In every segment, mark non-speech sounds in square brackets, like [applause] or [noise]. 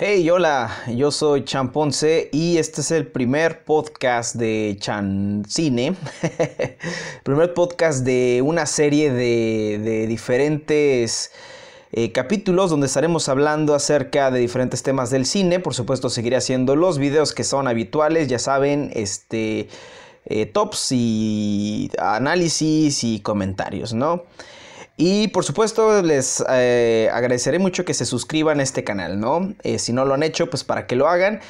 Hey, hola, yo soy Champonce y este es el primer podcast de Chancine. [laughs] primer podcast de una serie de, diferentes eh, capítulos donde estaremos hablando acerca de diferentes temas del cine. Por supuesto, seguiré haciendo los videos que son habituales, ya saben, este, eh, tops y análisis y comentarios, ¿no? Y por supuesto les eh, agradeceré mucho que se suscriban a este canal, ¿no? Eh, si no lo han hecho, pues para que lo hagan.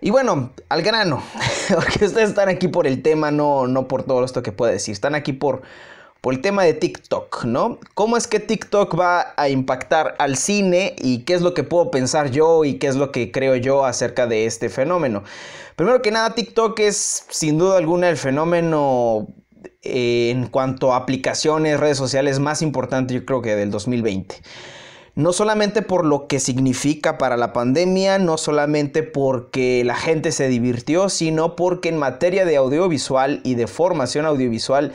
Y bueno, al grano, [laughs] porque ustedes están aquí por el tema, no, no por todo esto que puedo decir, están aquí por, por el tema de TikTok, ¿no? ¿Cómo es que TikTok va a impactar al cine y qué es lo que puedo pensar yo y qué es lo que creo yo acerca de este fenómeno? Primero que nada, TikTok es sin duda alguna el fenómeno en cuanto a aplicaciones, redes sociales más importante yo creo que del 2020. No solamente por lo que significa para la pandemia, no solamente porque la gente se divirtió, sino porque en materia de audiovisual y de formación audiovisual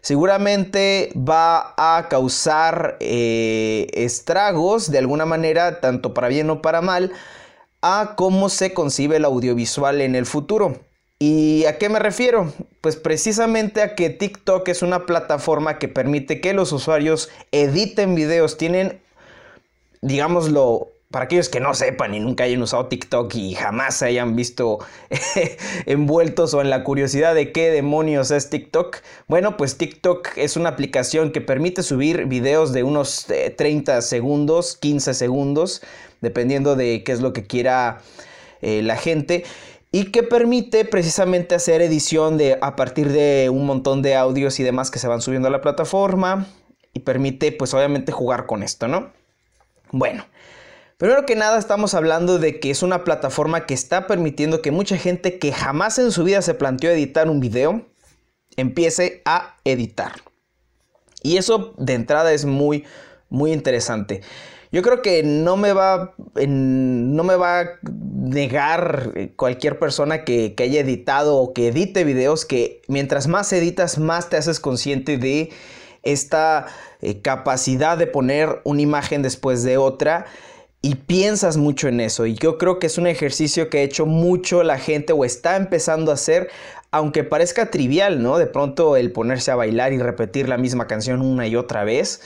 seguramente va a causar eh, estragos de alguna manera, tanto para bien o para mal, a cómo se concibe el audiovisual en el futuro. ¿Y a qué me refiero? Pues precisamente a que TikTok es una plataforma que permite que los usuarios editen videos. Tienen, digámoslo, para aquellos que no sepan y nunca hayan usado TikTok y jamás se hayan visto [laughs] envueltos o en la curiosidad de qué demonios es TikTok, bueno, pues TikTok es una aplicación que permite subir videos de unos 30 eh, segundos, 15 segundos, dependiendo de qué es lo que quiera eh, la gente y que permite precisamente hacer edición de, a partir de un montón de audios y demás que se van subiendo a la plataforma y permite pues obviamente jugar con esto, ¿no? Bueno, primero que nada estamos hablando de que es una plataforma que está permitiendo que mucha gente que jamás en su vida se planteó editar un video empiece a editar. Y eso de entrada es muy, muy interesante. Yo creo que no me va, no me va a negar cualquier persona que, haya editado o que edite videos que mientras más editas, más te haces consciente de esta eh, capacidad de poner una imagen después de otra y piensas mucho en eso. Y yo creo que es un ejercicio que ha hecho mucho la gente o está empezando a hacer, aunque parezca trivial, ¿no? De pronto el ponerse a bailar y repetir la misma canción una y otra vez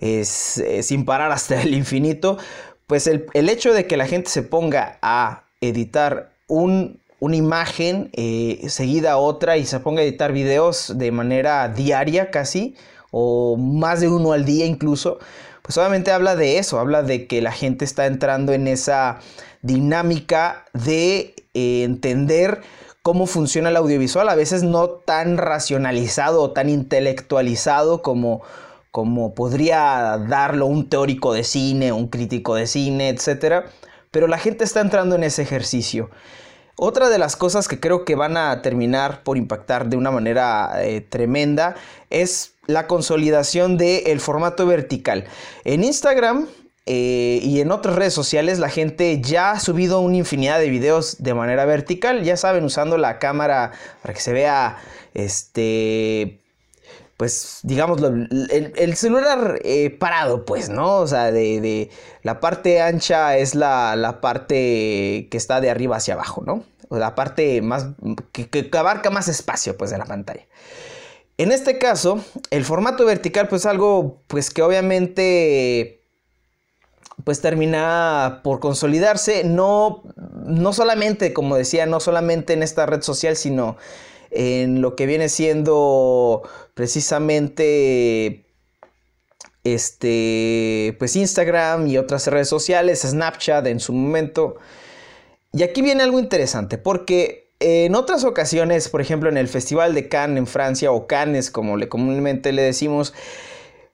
es, eh, sin parar hasta el infinito, pues el, hecho de que la gente se ponga a editar una imagen eh, seguida a otra y se ponga a editar videos de manera diaria casi, o más de uno al día incluso, pues obviamente habla de eso, habla de que la gente está entrando en esa dinámica de eh, entender cómo funciona el audiovisual, a veces no tan racionalizado o tan intelectualizado como como podría darlo un teórico de cine, un crítico de cine, etc. Pero la gente está entrando en ese ejercicio. Otra de las cosas que creo que van a terminar por impactar de una manera eh, tremenda es la consolidación del formato vertical. En Instagram eh, y en otras redes sociales la gente ya ha subido una infinidad de videos de manera vertical, ya saben, usando la cámara para que se vea este pues, digamos, el, celular eh, parado, pues, ¿no? O sea, de, la parte ancha es la, parte que está de arriba hacia abajo, ¿no? O la parte más, que, que, abarca más espacio, pues, de la pantalla. En este caso, el formato vertical, pues, algo, pues, que obviamente, pues, termina por consolidarse, no, no solamente, como decía, no solamente en esta red social, sino en lo que viene siendo precisamente este pues Instagram y otras redes sociales, Snapchat en su momento. Y aquí viene algo interesante porque en otras ocasiones, por ejemplo en el Festival de Cannes en Francia o Cannes como le comúnmente le decimos,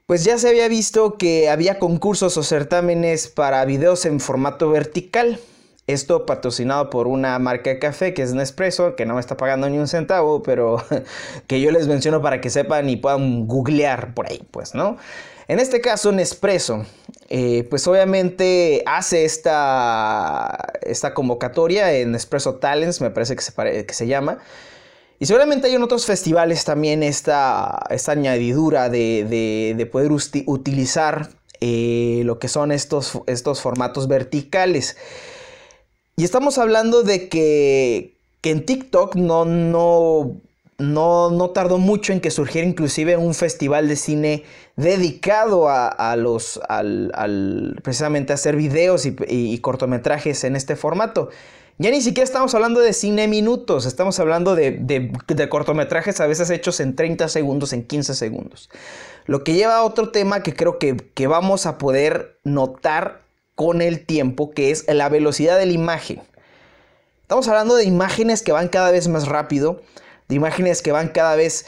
pues ya se había visto que había concursos o certámenes para videos en formato vertical. Esto patrocinado por una marca de café que es Nespresso, que no me está pagando ni un centavo, pero [laughs] que yo les menciono para que sepan y puedan googlear por ahí, pues, ¿no? En este caso, Nespresso, eh, pues obviamente hace esta, esta convocatoria en Nespresso Talents, me parece que se, que se llama. Y seguramente hay en otros festivales también esta, esta añadidura de, poder utilizar eh, lo que son estos, estos formatos verticales. Y estamos hablando de que, en TikTok no, no, no, no, tardó mucho en que surgiera inclusive un festival de cine dedicado a, los, al, precisamente a hacer videos y, cortometrajes en este formato. Ya ni siquiera estamos hablando de cine minutos, estamos hablando de, de, cortometrajes a veces hechos en 30 segundos, en 15 segundos. Lo que lleva a otro tema que creo que, que vamos a poder notar con el tiempo, que es la velocidad de la imagen. Estamos hablando de imágenes que van cada vez más rápido, de imágenes que van cada vez,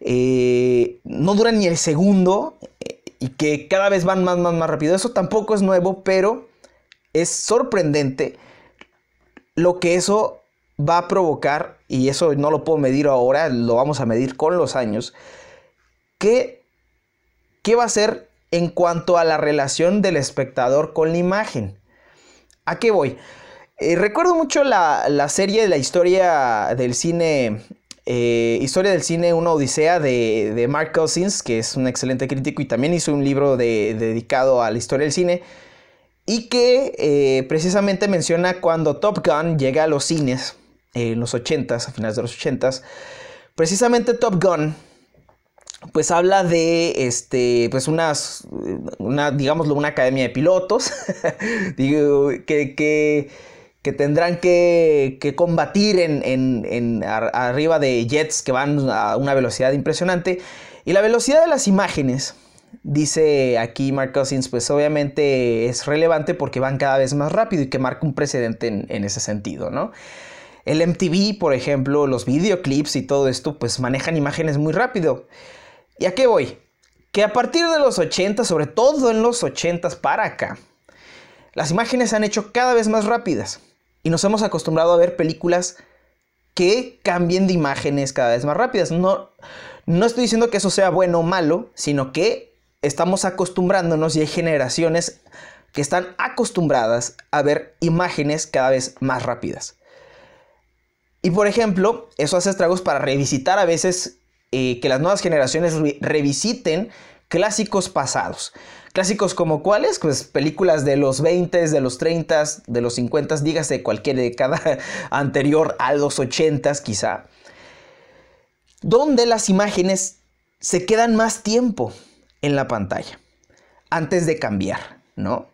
eh, no duran ni el segundo eh, y que cada vez van más, más, más rápido. Eso tampoco es nuevo, pero es sorprendente lo que eso va a provocar, y eso no lo puedo medir ahora, lo vamos a medir con los años, ¿qué, qué va a ser en cuanto a la relación del espectador con la imagen. ¿A qué voy? Eh, recuerdo mucho la, serie de la historia del cine, eh, Historia del cine, una odisea de, Mark Cousins, que es un excelente crítico y también hizo un libro dedicado a la historia del cine, y que eh, precisamente menciona cuando Top Gun llega a los cines en los 80s, a finales de los 80s, precisamente Top Gun pues habla de este pues unas una digámoslo una academia de pilotos. [laughs] Que, que, tendrán que, combatir en, arriba de jets que van a una velocidad impresionante. Y la velocidad de las imágenes dice aquí Mark Cousins pues obviamente es relevante porque van cada vez más rápido y que marca un precedente en, en ese sentido no el MTV por ejemplo los videoclips y todo esto pues manejan imágenes muy rápido ¿Y a qué voy? Que a partir de los 80, sobre todo en los 80 para acá, las imágenes se han hecho cada vez más rápidas y nos hemos acostumbrado a ver películas que cambien de imágenes cada vez más rápidas. No, no estoy diciendo que eso sea bueno o malo, sino que estamos acostumbrándonos y hay generaciones que están acostumbradas a ver imágenes cada vez más rápidas. Y por ejemplo, eso hace estragos para revisitar a veces eh, que las nuevas generaciones revisiten clásicos pasados. Clásicos como cuáles? Pues películas de los 20, de los 30, de los 50, dígase cualquier década [laughs] anterior a los 80 quizá. Donde las imágenes se quedan más tiempo en la pantalla antes de cambiar, ¿no?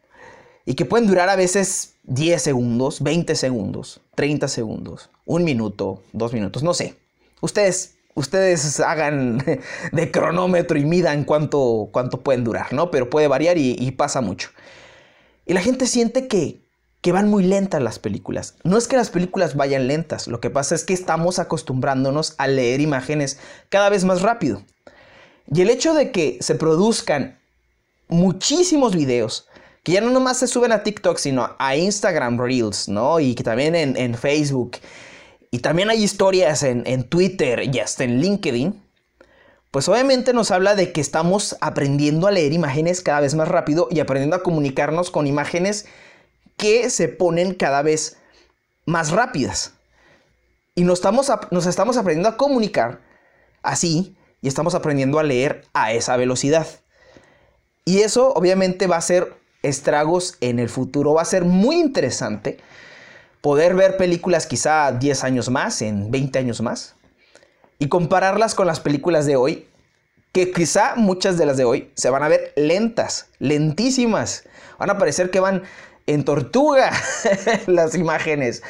Y que pueden durar a veces 10 segundos, 20 segundos, 30 segundos, un minuto, dos minutos, no sé. Ustedes ustedes hagan [laughs] de cronómetro y midan cuánto, cuánto pueden durar, ¿no? Pero puede variar y, pasa mucho. Y la gente siente que, que van muy lentas las películas. No es que las películas vayan lentas, lo que pasa es que estamos acostumbrándonos a leer imágenes cada vez más rápido. Y el hecho de que se produzcan muchísimos videos, que ya no nomás se suben a TikTok, sino a Instagram Reels, ¿no? Y que también en, en Facebook y también hay historias en, Twitter y hasta en LinkedIn, pues obviamente nos habla de que estamos aprendiendo a leer imágenes cada vez más rápido y aprendiendo a comunicarnos con imágenes que se ponen cada vez más rápidas. Y nos estamos, nos estamos aprendiendo a comunicar así y estamos aprendiendo a leer a esa velocidad. Y eso obviamente va a ser estragos en el futuro, va a ser muy interesante poder ver películas quizá 10 años más, en 20 años más, y compararlas con las películas de hoy, que quizá muchas de las de hoy se van a ver lentas, lentísimas. Van a parecer que van en tortuga [laughs] las imágenes.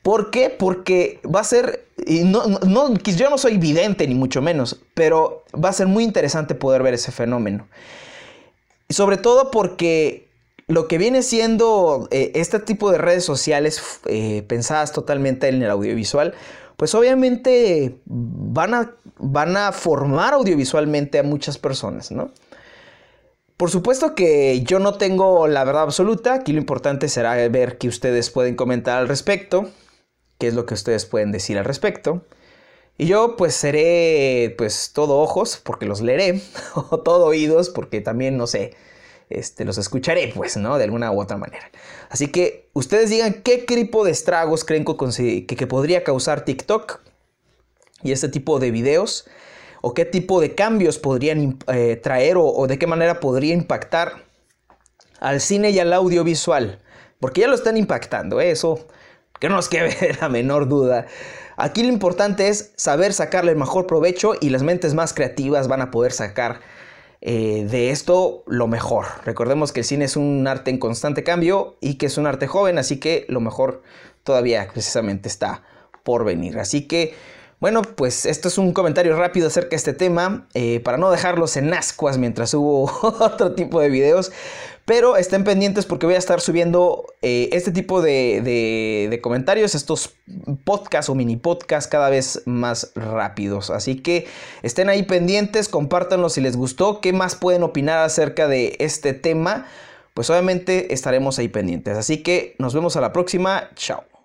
¿Por qué? Porque va a ser, y yo no soy vidente ni mucho menos, pero va a ser muy interesante poder ver ese fenómeno. Y sobre todo porque lo que viene siendo eh, este tipo de redes sociales eh, pensadas totalmente en el audiovisual, pues obviamente van a, van a formar audiovisualmente a muchas personas, ¿no? Por supuesto que yo no tengo la verdad absoluta, aquí lo importante será ver qué ustedes pueden comentar al respecto, qué es lo que ustedes pueden decir al respecto. Y yo pues seré pues todo ojos porque los leeré, [laughs] o todo oídos porque también no sé, este, los escucharé, pues, ¿no? De alguna u otra manera. Así que ustedes digan qué tipo de estragos creen que, podría causar TikTok y este tipo de videos, o qué tipo de cambios podrían eh, traer, o, de qué manera podría impactar al cine y al audiovisual. Porque ya lo están impactando, ¿eh? eso que no nos quede [laughs] la menor duda. Aquí lo importante es saber sacarle el mejor provecho y las mentes más creativas van a poder sacar eh, de esto lo mejor. Recordemos que el cine es un arte en constante cambio y que es un arte joven, así que lo mejor todavía precisamente está por venir. Así que, bueno, pues esto es un comentario rápido acerca de este tema, eh, para no dejarlos en ascuas mientras hubo [laughs] otro tipo de videos. Pero estén pendientes porque voy a estar subiendo eh, este tipo de, comentarios, estos podcasts o mini podcasts cada vez más rápidos. Así que estén ahí pendientes, compártanlo si les gustó, qué más pueden opinar acerca de este tema. Pues obviamente estaremos ahí pendientes. Así que nos vemos a la próxima. Chao.